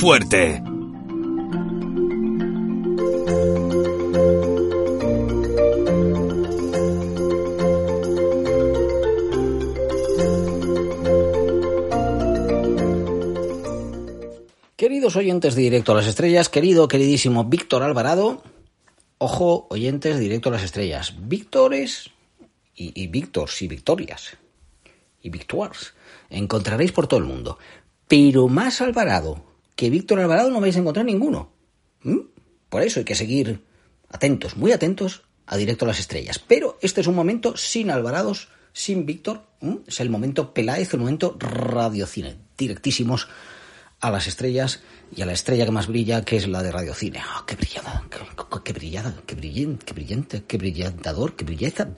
Fuerte! Queridos oyentes de Directo a las Estrellas, querido, queridísimo Víctor Alvarado, ojo, oyentes Directo a las Estrellas, Víctores y, y y Victorias y Victoires, encontraréis por todo el mundo. Pero más Alvarado que Víctor Alvarado no vais a encontrar ninguno. ¿Mm? Por eso hay que seguir atentos, muy atentos a Directo a las Estrellas. Pero este es un momento sin Alvarados, sin Víctor. ¿Mm? Es el momento Peláez, el momento radiocine. Directísimos a las estrellas y a la estrella que más brilla, que es la de radiocine. ¡Oh, qué brillada! ¡Qué, qué brillada! ¡Qué brillante! ¡Qué brillante! ¡Qué brillantador! ¡Qué belleza!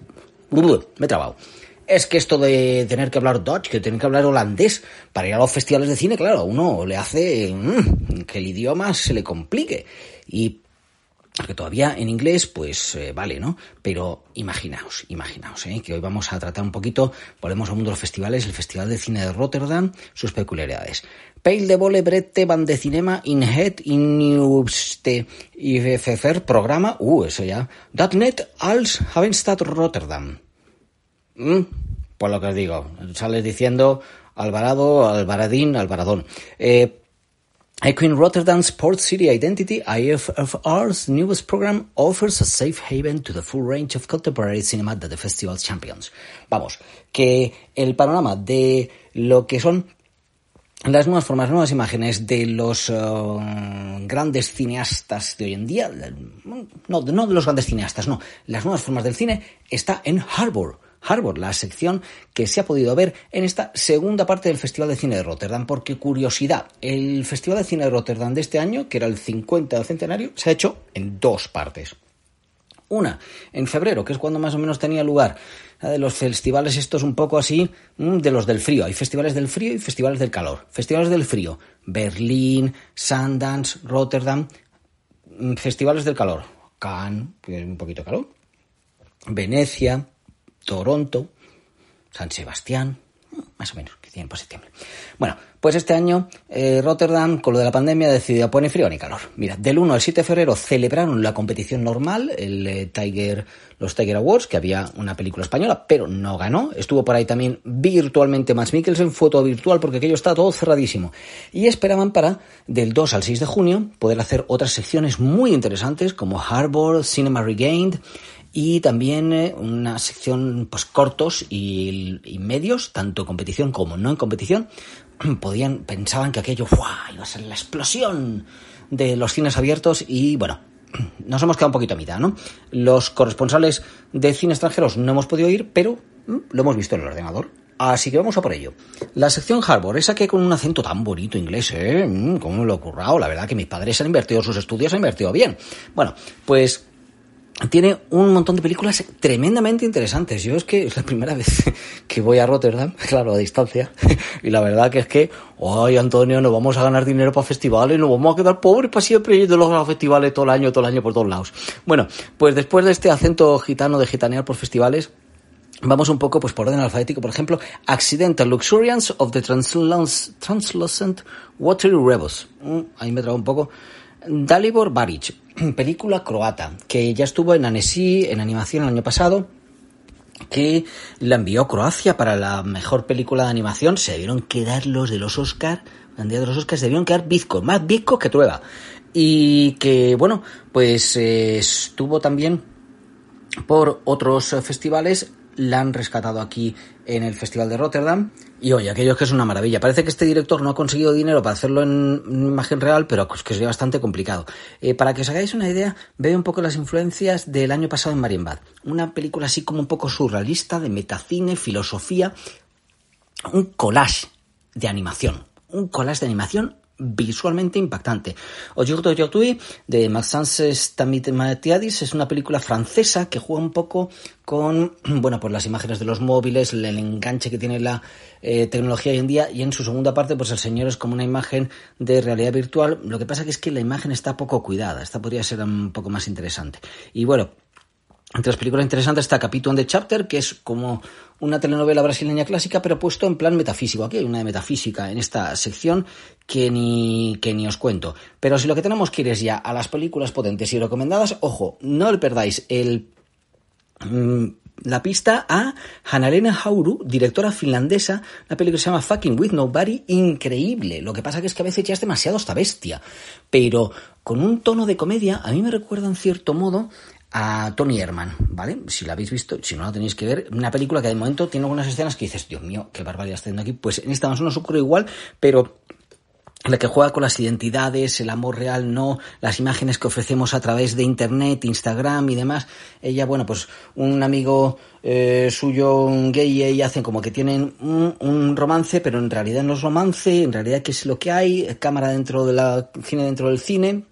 Me he trabado es que esto de tener que hablar Dutch, que tener que hablar holandés para ir a los festivales de cine, claro, a uno le hace mmm, que el idioma se le complique. Y que todavía en inglés, pues eh, vale, ¿no? Pero imaginaos, imaginaos, ¿eh? que hoy vamos a tratar un poquito, volvemos al mundo de los festivales, el Festival de Cine de Rotterdam, sus peculiaridades. Peil de Vole Brette van de Cinema in Het in programa, uh, eso ya, net als Havenstad Rotterdam. Mm, por lo que os digo, sales diciendo Alvarado, Alvaradín, Alvaradón. Eh, Equine Rotterdam Sport City Identity, IFFR's newest program, offers a safe haven to the full range of contemporary cinema that the festival champions. Vamos, que el panorama de lo que son las nuevas formas, nuevas imágenes de los uh, grandes cineastas de hoy en día, no, no de los grandes cineastas, no, las nuevas formas del cine está en Harbour Harbour, la sección que se ha podido ver en esta segunda parte del Festival de Cine de Rotterdam. Porque curiosidad, el Festival de Cine de Rotterdam de este año, que era el 50 centenario, se ha hecho en dos partes. Una, en febrero, que es cuando más o menos tenía lugar de los festivales estos un poco así, mm, de los del frío. Hay festivales del frío y festivales del calor. Festivales del frío, Berlín, Sundance, Rotterdam. Mm, festivales del calor, Cannes, un poquito calor. Venecia, Toronto, San Sebastián, más o menos, que tienen por septiembre. Bueno, pues este año eh, Rotterdam, con lo de la pandemia, ha decidido poner frío ni calor. Mira, del 1 al 7 de febrero celebraron la competición normal, el eh, Tiger, los Tiger Awards, que había una película española, pero no ganó. Estuvo por ahí también virtualmente Max Mikkelsen, todo virtual porque aquello está todo cerradísimo. Y esperaban para, del 2 al 6 de junio, poder hacer otras secciones muy interesantes como Harbor, Cinema Regained, y también eh, una sección pues cortos y, medios, tanto en competición como no en competición, podían pensaban que aquello iba a ser la explosión de los cines abiertos y bueno, nos hemos quedado un poquito a mitad, ¿no? Los corresponsales de cine extranjeros no hemos podido ir, pero mm, lo hemos visto en el ordenador. Así que vamos a por ello. La sección Harbor, esa que con un acento tan bonito inglés, ¿eh? Mm, ¿Cómo lo he currado? La verdad que mis padres han invertido sus estudios, han invertido bien. Bueno, pues tiene un montón de películas tremendamente interesantes. Yo es que es la primera vez que voy a Rotterdam, claro, a distancia, y la verdad que es que, ay Antonio, nos vamos a ganar dinero para festivales, nos vamos a quedar pobres para siempre yendo a los festivales todo el año, todo el año por todos lados. Bueno, pues después de este acento gitano de gitanear por festivales, Vamos un poco pues por orden alfabético, por ejemplo, Accidental Luxuriance of the Translucent Watery Rebels. Mm, ahí me trago un poco. Dalibor Baric, película croata, que ya estuvo en Annecy en animación el año pasado, que la envió Croacia para la mejor película de animación. Se debieron quedar los de los Oscar, el día de los Oscars, se debieron quedar bizcos, más bizcos que trueba. Y que, bueno, pues eh, estuvo también por otros festivales la han rescatado aquí en el Festival de Rotterdam. Y oye, aquello que es una maravilla. Parece que este director no ha conseguido dinero para hacerlo en imagen real, pero que es bastante complicado. Eh, para que os hagáis una idea, veo un poco las influencias del año pasado en Marienbad. Una película así como un poco surrealista, de metacine, filosofía, un collage de animación. Un collage de animación visualmente impactante. Aujourd'hui Aujourd'hui de Maxence Stamatiadis es una película francesa que juega un poco con bueno pues las imágenes de los móviles, el, enganche que tiene la eh, tecnología hoy en día y en su segunda parte pues el señor es como una imagen de realidad virtual. Lo que pasa que es que la imagen está poco cuidada. Esta podría ser un poco más interesante. Y bueno, entre las películas interesantes está Capítulo de Chapter, que es como una telenovela brasileña clásica, pero puesto en plan metafísico. Aquí hay una de metafísica en esta sección que ni, que ni os cuento. Pero si lo que tenemos que ir es ya a las películas potentes y recomendadas, ojo, no le perdáis el, mm, la pista a Hanalena Hauru, directora finlandesa, una película que se llama Fucking With Nobody, increíble. Lo que pasa es que a veces ya es demasiado esta bestia, pero con un tono de comedia, a mí me recuerda en cierto modo a Tony Herman, ¿vale? Si la habéis visto, si no la tenéis que ver, una película que de momento tiene algunas escenas que dices, Dios mío, qué barbaridad está haciendo aquí. Pues en esta no nos ocurre igual, pero la que juega con las identidades, el amor real no, las imágenes que ofrecemos a través de internet, Instagram y demás. Ella, bueno, pues un amigo eh, suyo gay y hacen como que tienen un, un, romance, pero en realidad no es romance, en realidad qué es lo que hay, cámara dentro de la cine dentro del cine,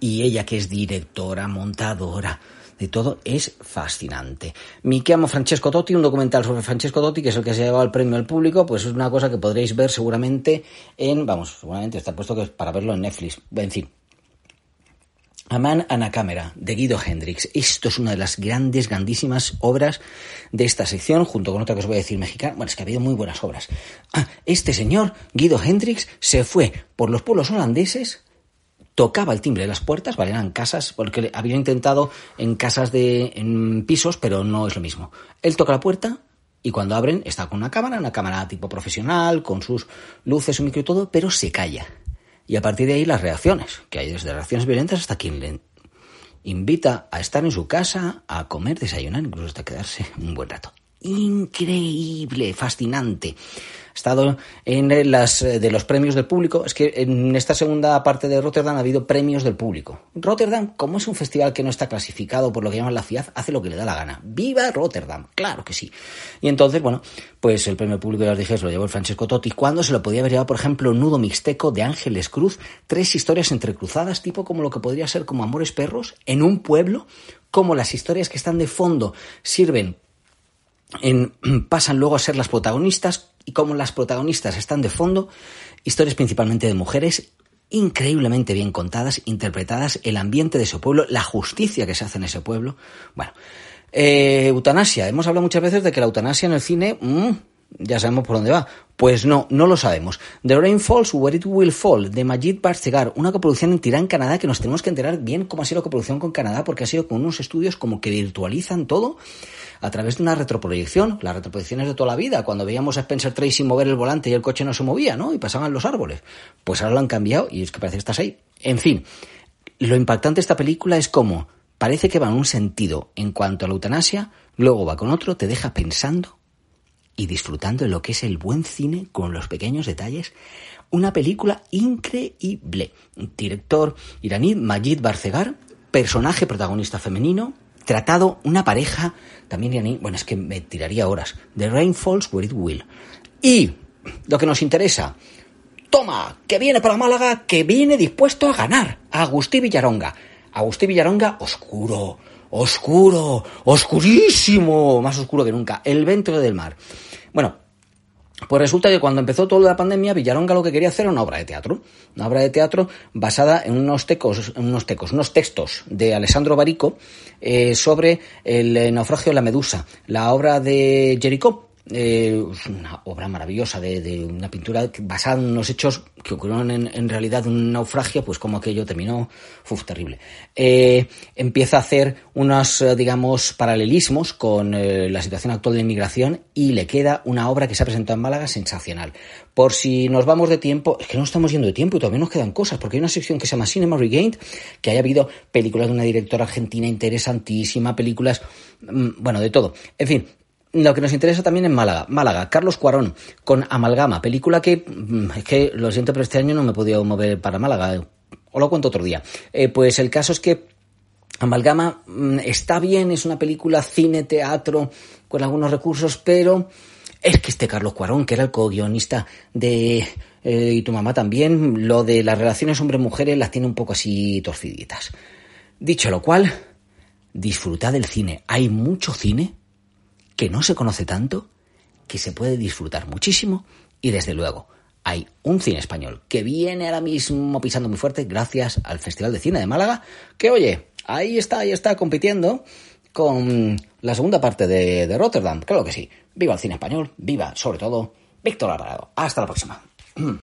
y ella que es directora, montadora, de todo, es fascinante. Mi que amo Francesco Totti, un documental sobre Francesco Totti, que es el que se ha llevado el premio al público, pues es una cosa que podréis ver seguramente en, vamos, seguramente está puesto que es para verlo en Netflix. En fin. A Man and a Camera, de Guido Hendrix. Esto es una de las grandes, grandísimas obras de esta sección, junto con otra que os voy a decir mexicana. Bueno, es que ha habido muy buenas obras. Ah, este señor, Guido Hendrix, se fue por los pueblos holandeses tocaba el timbre de las puertas, ¿vale? Eran casas, porque había intentado en casas de, en pisos, pero no es lo mismo. Él toca la puerta y cuando abren está con una cámara, una cámara tipo profesional, con sus luces, su micro y todo, pero se calla. Y a partir de ahí las reacciones, que hay desde reacciones violentas hasta quien le invita a estar en su casa, a comer, desayunar, incluso hasta quedarse un buen rato. Increíble, fascinante estado en las eh, de los premios del público. Es que en esta segunda parte de Rotterdam ha habido premios del público. Rotterdam, como es un festival que no está clasificado por lo que llaman la ciudad, hace lo que le da la gana. ¡Viva Rotterdam! Claro que sí. Y entonces, bueno, pues el premio público, ya os dije, se lo llevó el Francesco Totti. Cuando se lo podía haber llevado, por ejemplo, Nudo Mixteco de Ángeles Cruz? Tres historias entrecruzadas, tipo como lo que podría ser como Amores Perros, en un pueblo, como las historias que están de fondo sirven en, pasan luego a ser las protagonistas y como las protagonistas están de fondo, historias principalmente de mujeres increíblemente bien contadas, interpretadas, el ambiente de ese pueblo, la justicia que se hace en ese pueblo. Bueno, eh, eutanasia. Hemos hablado muchas veces de que la eutanasia en el cine, mm, ya sabemos por dónde va. Pues no, no lo sabemos. The Rain Falls, Where It Will Fall, de Majid Barcegar, una coproducción en Tirán, Canadá, que nos tenemos que enterar bien cómo ha sido la coproducción con Canadá, porque ha sido con unos estudios como que virtualizan todo a través de una retroproyección. Las retroproyecciones de toda la vida, cuando veíamos a Spencer Tracy mover el volante y el coche no se movía, ¿no? Y pasaban los árboles. Pues ahora lo han cambiado y es que parece que estás ahí. En fin, lo impactante de esta película es cómo parece que va en un sentido en cuanto a la eutanasia, luego va con otro, te deja pensando y disfrutando de lo que es el buen cine con los pequeños detalles. Una película increíble. Director iraní Majid Barcegar, personaje protagonista femenino, tratado una pareja también iraní, bueno, es que me tiraría horas. The Rain Falls Where It Will. Y lo que nos interesa, toma, que viene para Málaga, que viene dispuesto a ganar. Agustí Villaronga. Agustí Villaronga, oscuro, oscuro, oscurísimo, más oscuro que nunca. El ventre del mar. Bueno, pues resulta que cuando empezó toda la pandemia, Villaronga lo que quería hacer era una obra de teatro. Una obra de teatro basada en unos tecos, unos tecos, unos textos de Alessandro Barico eh, sobre el naufragio de la Medusa, la obra de Jericó, eh, una obra maravillosa de, una pintura basada en unos hechos que ocurrieron en, realidad un naufragio, pues como aquello terminó, fue terrible. Eh, empieza a hacer unos, eh, digamos, paralelismos con la situación actual de inmigración y le queda una obra que se ha presentado en Málaga sensacional. Por si nos vamos de tiempo, es que no estamos yendo de tiempo y todavía nos quedan cosas, porque hay una sección que se llama Cinema Regained, que haya habido películas de una directora argentina interesantísima, películas, mm, bueno, de todo. En fin, lo que nos interesa también es Málaga. Málaga, Carlos Cuarón, con Amalgama, película que, mm, es que lo siento, pero este año no me he podido mover para Málaga. Eh, o lo cuento otro día. Eh, pues el caso es que Amalgama mm, está bien, es una película cine, teatro, con algunos recursos, pero es que este Carlos Cuarón, que era el co-guionista de eh, Y tu mamá también, lo de las relaciones hombres-mujeres las tiene un poco así torciditas. Dicho lo cual, disfrutad del cine. Hay mucho cine que no se conoce tanto, que se puede disfrutar muchísimo y desde luego hay un cine español que viene ahora mismo pisando muy fuerte gracias al Festival de Cine de Málaga, que oye, ahí está, ahí está compitiendo con la segunda parte de, de Rotterdam, claro que sí. Viva el cine español, viva sobre todo Víctor Alvarado. Hasta la próxima.